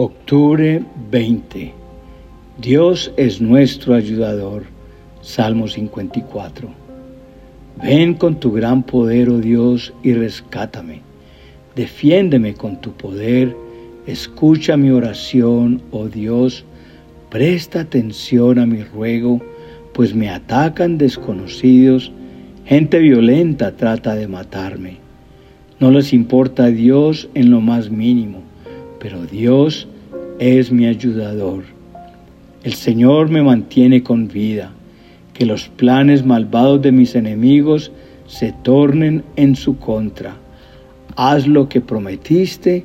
Octubre 20. Dios es nuestro ayudador. Salmo 54. Ven con tu gran poder, oh Dios, y rescátame. Defiéndeme con tu poder. Escucha mi oración, oh Dios. Presta atención a mi ruego, pues me atacan desconocidos. Gente violenta trata de matarme. No les importa a Dios en lo más mínimo pero Dios es mi ayudador. El Señor me mantiene con vida, que los planes malvados de mis enemigos se tornen en su contra. Haz lo que prometiste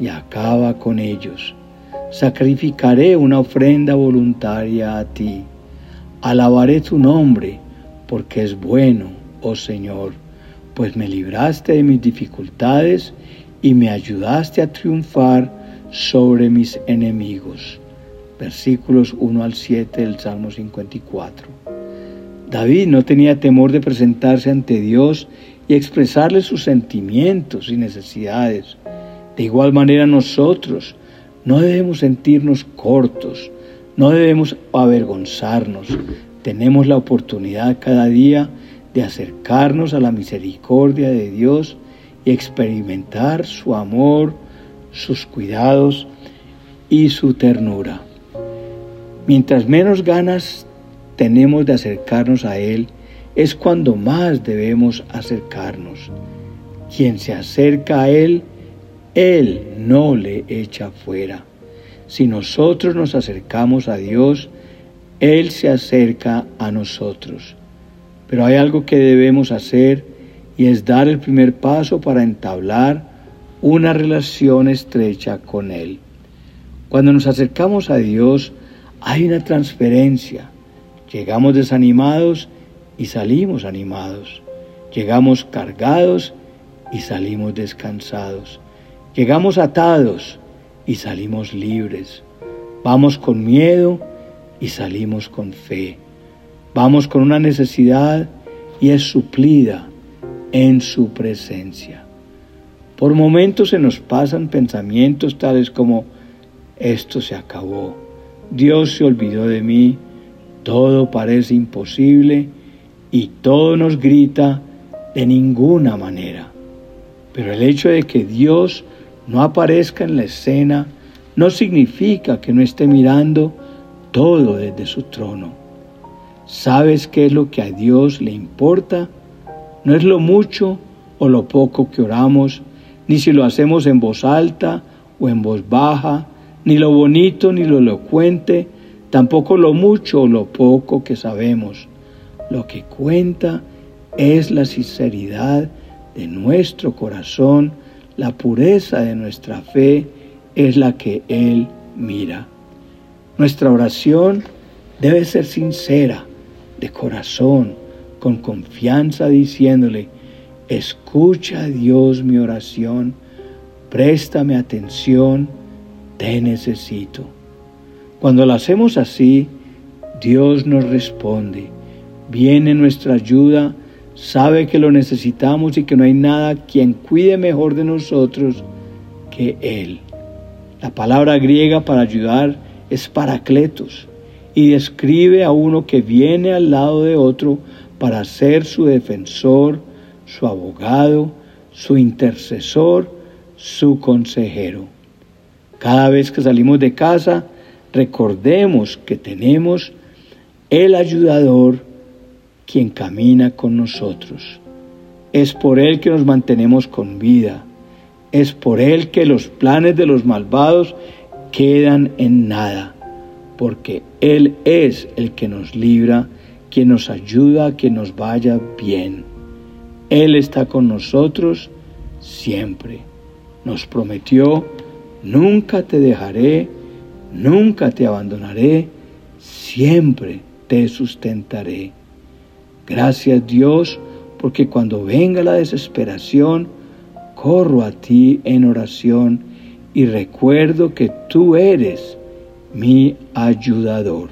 y acaba con ellos. Sacrificaré una ofrenda voluntaria a ti. Alabaré tu nombre, porque es bueno, oh Señor, pues me libraste de mis dificultades y me ayudaste a triunfar sobre mis enemigos. Versículos 1 al 7 del Salmo 54. David no tenía temor de presentarse ante Dios y expresarle sus sentimientos y necesidades. De igual manera nosotros no debemos sentirnos cortos, no debemos avergonzarnos. Tenemos la oportunidad cada día de acercarnos a la misericordia de Dios y experimentar su amor, sus cuidados y su ternura. Mientras menos ganas tenemos de acercarnos a Él, es cuando más debemos acercarnos. Quien se acerca a Él, Él no le echa fuera. Si nosotros nos acercamos a Dios, Él se acerca a nosotros. Pero hay algo que debemos hacer y es dar el primer paso para entablar una relación estrecha con Él. Cuando nos acercamos a Dios hay una transferencia. Llegamos desanimados y salimos animados. Llegamos cargados y salimos descansados. Llegamos atados y salimos libres. Vamos con miedo y salimos con fe. Vamos con una necesidad y es suplida en su presencia. Por momentos se nos pasan pensamientos tales como, esto se acabó, Dios se olvidó de mí, todo parece imposible y todo nos grita de ninguna manera. Pero el hecho de que Dios no aparezca en la escena no significa que no esté mirando todo desde su trono. ¿Sabes qué es lo que a Dios le importa? No es lo mucho o lo poco que oramos, ni si lo hacemos en voz alta o en voz baja, ni lo bonito ni lo elocuente, tampoco lo mucho o lo poco que sabemos. Lo que cuenta es la sinceridad de nuestro corazón, la pureza de nuestra fe es la que Él mira. Nuestra oración debe ser sincera, de corazón, con confianza, diciéndole, Escucha, Dios, mi oración, préstame atención, te necesito. Cuando lo hacemos así, Dios nos responde, viene nuestra ayuda, sabe que lo necesitamos y que no hay nada quien cuide mejor de nosotros que Él. La palabra griega para ayudar es paracletos y describe a uno que viene al lado de otro para ser su defensor, su abogado, su intercesor, su consejero. Cada vez que salimos de casa, recordemos que tenemos el ayudador quien camina con nosotros. Es por Él que nos mantenemos con vida. Es por Él que los planes de los malvados quedan en nada. Porque Él es el que nos libra, quien nos ayuda a que nos vaya bien. Él está con nosotros siempre. Nos prometió, nunca te dejaré, nunca te abandonaré, siempre te sustentaré. Gracias Dios, porque cuando venga la desesperación, corro a ti en oración y recuerdo que tú eres mi ayudador.